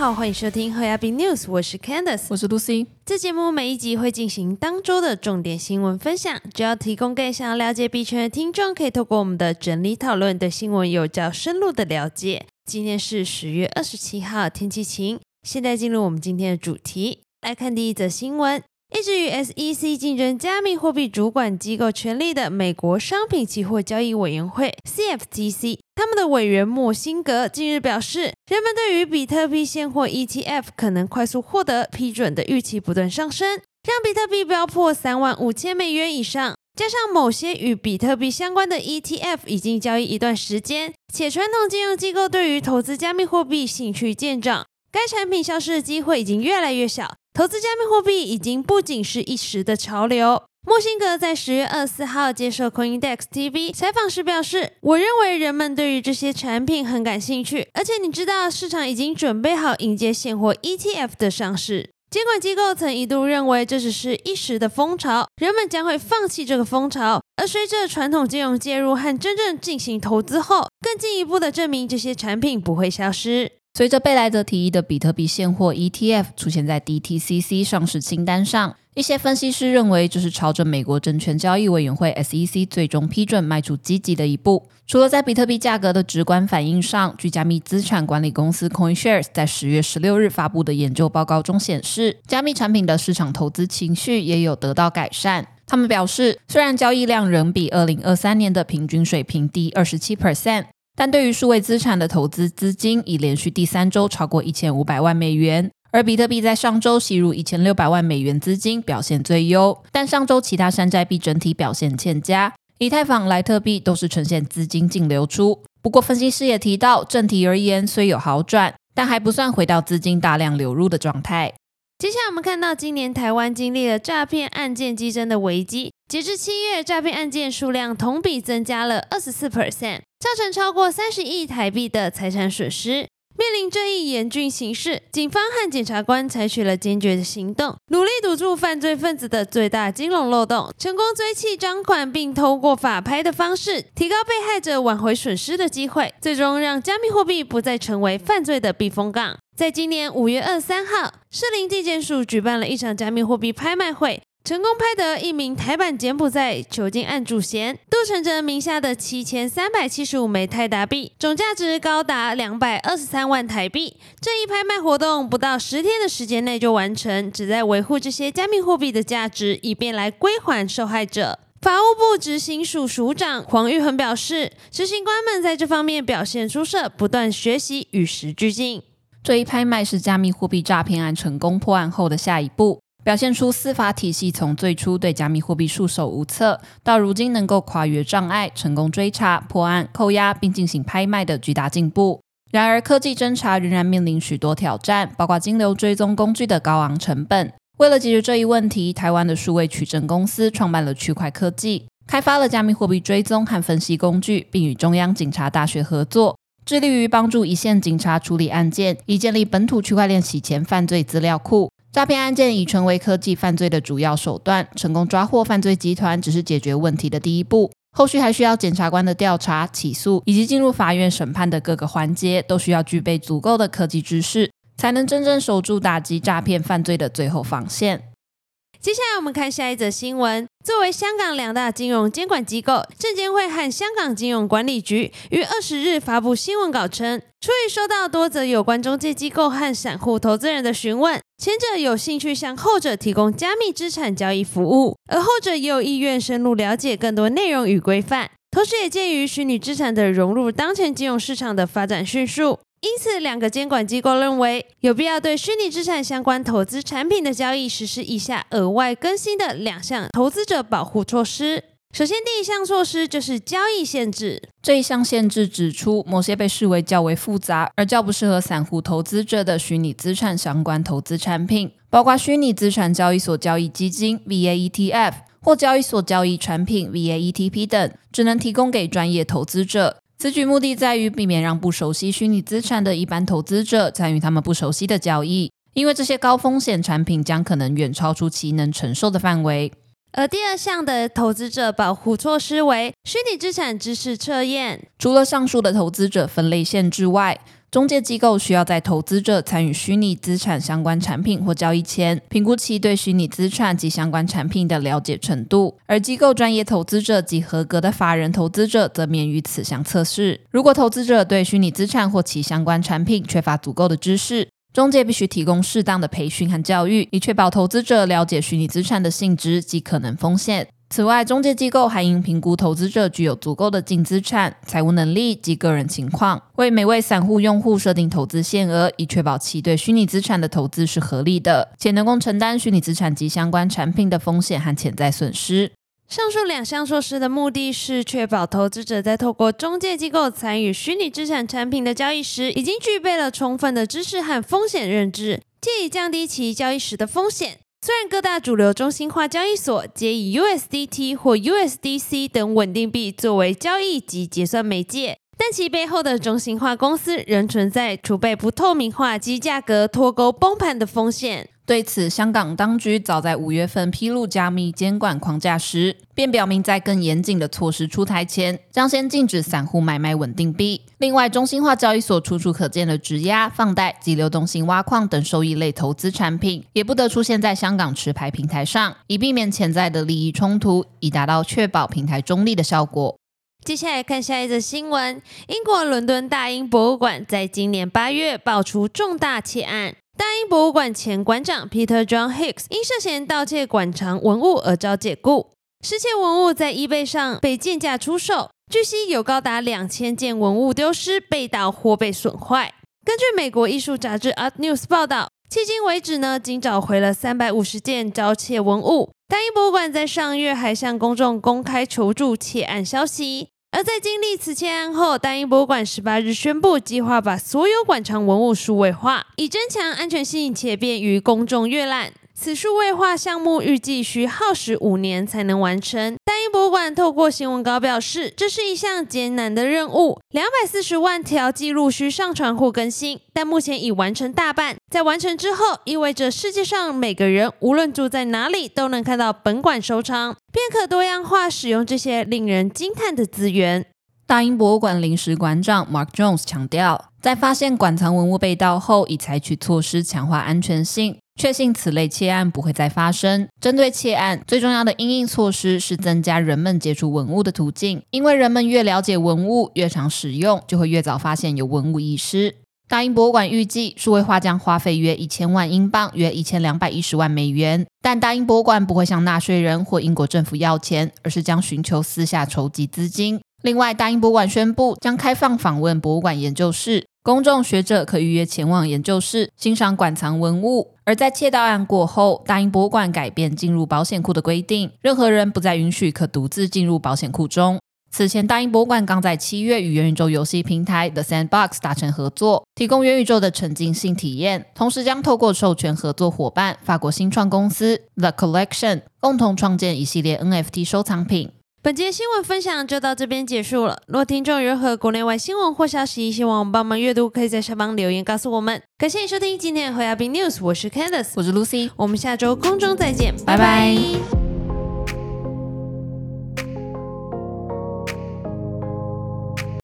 好，欢迎收听和亚币 News，我是 Candice，我是 Lucy。这节目每一集会进行当周的重点新闻分享，主要提供给想要了解币圈的听众，可以透过我们的整理讨论对新闻有较深入的了解。今天是十月二十七号，天气晴。现在进入我们今天的主题，来看第一则新闻。一直与 SEC 竞争加密货币主管机构权力的美国商品期货交易委员会 CFTC，他们的委员莫辛格近日表示，人们对于比特币现货 ETF 可能快速获得批准的预期不断上升，让比特币飙破三万五千美元以上。加上某些与比特币相关的 ETF 已经交易一段时间，且传统金融机构对于投资加密货币兴趣渐长，该产品消失的机会已经越来越小。投资加密货币已经不仅是一时的潮流。莫辛格在十月二十四号接受 CoinDesk TV 采访时表示：“我认为人们对于这些产品很感兴趣，而且你知道，市场已经准备好迎接现货 ETF 的上市。监管机构曾一度认为这只是一时的风潮，人们将会放弃这个风潮。而随着传统金融介入和真正进行投资后，更进一步的证明这些产品不会消失。”随着贝莱德提议的比特币现货 ETF 出现在 DTCC 上市清单上，一些分析师认为这是朝着美国证券交易委员会 SEC 最终批准迈出积极的一步。除了在比特币价格的直观反应上，据加密资产管理公司 CoinShares 在十月十六日发布的研究报告中显示，加密产品的市场投资情绪也有得到改善。他们表示，虽然交易量仍比二零二三年的平均水平低二十七 percent。但对于数位资产的投资资金已连续第三周超过一千五百万美元，而比特币在上周吸入一千六百万美元资金，表现最优。但上周其他山寨币整体表现欠佳，以太坊、莱特币都是呈现资金净流出。不过，分析师也提到，整体而言虽有好转，但还不算回到资金大量流入的状态。接下来我们看到，今年台湾经历了诈骗案件激增的危机。截至七月，诈骗案件数量同比增加了二十四 percent，造成超过三十亿台币的财产损失。面临这一严峻形势，警方和检察官采取了坚决的行动，努力堵住犯罪分子的最大金融漏洞，成功追弃赃款，并透过法拍的方式，提高被害者挽回损失的机会，最终让加密货币不再成为犯罪的避风港。在今年五月二三号，士林地检署举办了一场加密货币拍卖会，成功拍得一名台版柬埔寨囚禁案主嫌杜成哲名下的七千三百七十五枚泰达币，总价值高达两百二十三万台币。这一拍卖活动不到十天的时间内就完成，旨在维护这些加密货币的价值，以便来归还受害者。法务部执行署署长黄玉恒表示，执行官们在这方面表现出色，不断学习，与时俱进。这一拍卖是加密货币诈骗案成功破案后的下一步，表现出司法体系从最初对加密货币束手无策，到如今能够跨越障碍，成功追查、破案、扣押并进行拍卖的巨大进步。然而，科技侦查仍然面临许多挑战，包括金流追踪工具的高昂成本。为了解决这一问题，台湾的数位取证公司创办了区块科技，开发了加密货币追踪和分析工具，并与中央警察大学合作。致力于帮助一线警察处理案件，以建立本土区块链洗钱犯罪资料库。诈骗案件已成为科技犯罪的主要手段。成功抓获犯罪集团只是解决问题的第一步，后续还需要检察官的调查、起诉以及进入法院审判的各个环节，都需要具备足够的科技知识，才能真正守住打击诈骗犯罪的最后防线。接下来我们看下一则新闻。作为香港两大金融监管机构，证监会和香港金融管理局于二十日发布新闻稿称，出于收到多则有关中介机构和散户投资人的询问，前者有兴趣向后者提供加密资产交易服务，而后者也有意愿深入了解更多内容与规范。同时，也鉴于虚拟资产的融入当前金融市场的发展迅速。因此，两个监管机构认为有必要对虚拟资产相关投资产品的交易实施以下额外更新的两项投资者保护措施。首先，第一项措施就是交易限制。这一项限制指出，某些被视为较为复杂而较不适合散户投资者的虚拟资产相关投资产品，包括虚拟资产交易所交易基金 （VAETF） 或交易所交易产品 （VAETP） 等，只能提供给专业投资者。此举目的在于避免让不熟悉虚拟资产的一般投资者参与他们不熟悉的交易，因为这些高风险产品将可能远超出其能承受的范围。而第二项的投资者保护措施为虚拟资产知识测验。除了上述的投资者分类限制外，中介机构需要在投资者参与虚拟资产相关产品或交易前，评估其对虚拟资产及相关产品的了解程度。而机构专业投资者及合格的法人投资者则免于此项测试。如果投资者对虚拟资产或其相关产品缺乏足够的知识，中介必须提供适当的培训和教育，以确保投资者了解虚拟资产的性质及可能风险。此外，中介机构还应评估投资者具有足够的净资产、财务能力及个人情况，为每位散户用户设定投资限额，以确保其对虚拟资产的投资是合理的，且能够承担虚拟资产及相关产品的风险和潜在损失。上述两项措施的目的是确保投资者在透过中介机构参与虚拟资产产品的交易时，已经具备了充分的知识和风险认知，借以降低其交易时的风险。虽然各大主流中心化交易所皆以 USDT 或 USDC 等稳定币作为交易及结算媒介，但其背后的中心化公司仍存在储备不透明化及价格脱钩崩盘的风险。对此，香港当局早在五月份披露加密监管框架时，便表明在更严谨的措施出台前，将先禁止散户买卖稳定币。另外，中心化交易所处处可见的质押、放贷及流动性挖矿等收益类投资产品，也不得出现在香港持牌平台上，以避免潜在的利益冲突，以达到确保平台中立的效果。接下来看下一则新闻：英国伦敦大英博物馆在今年八月爆出重大窃案。大英博物馆前馆长 Peter John Hicks 因涉嫌盗窃馆藏文物而遭解雇。失窃文物在 eBay 上被贱价出售，据悉有高达两千件文物丢失、被盗或被损坏。根据美国艺术杂志 Art News 报道，迄今为止呢，仅找回了三百五十件盗窃文物。大英博物馆在上月还向公众公开求助窃案消息。而在经历此窃案后，大英博物馆十八日宣布，计划把所有馆藏文物数位化，以增强安全性且便于公众阅览。此数位化项目预计需耗时五年才能完成。大英博物馆透过新闻稿表示，这是一项艰难的任务，两百四十万条记录需上传或更新，但目前已完成大半。在完成之后，意味着世界上每个人无论住在哪里，都能看到本馆收藏，便可多样化使用这些令人惊叹的资源。大英博物馆临时馆长 Mark Jones 强调，在发现馆藏文物被盗后，已采取措施强化安全性。确信此类窃案不会再发生。针对窃案，最重要的应应措施是增加人们接触文物的途径，因为人们越了解文物，越常使用，就会越早发现有文物遗失。大英博物馆预计，数位化将花费约一千万英镑，约一千两百一十万美元。但大英博物馆不会向纳税人或英国政府要钱，而是将寻求私下筹集资金。另外，大英博物馆宣布将开放访问博物馆研究室。公众学者可预约前往研究室欣赏馆藏文物。而在窃盗案过后，大英博物馆改变进入保险库的规定，任何人不再允许可独自进入保险库中。此前，大英博物馆刚在七月与元宇宙游戏平台 The Sandbox 达成合作，提供元宇宙的沉浸性体验，同时将透过授权合作伙伴法国新创公司 The Collection 共同创建一系列 NFT 收藏品。本节新闻分享就到这边结束了。若听众有任何国内外新闻或消息，希望我们帮忙阅读，可以在下方留言告诉我们。感谢你收听今天的回亚斌 news，我是 Candice，我是 Lucy，我们下周空中再见，拜拜。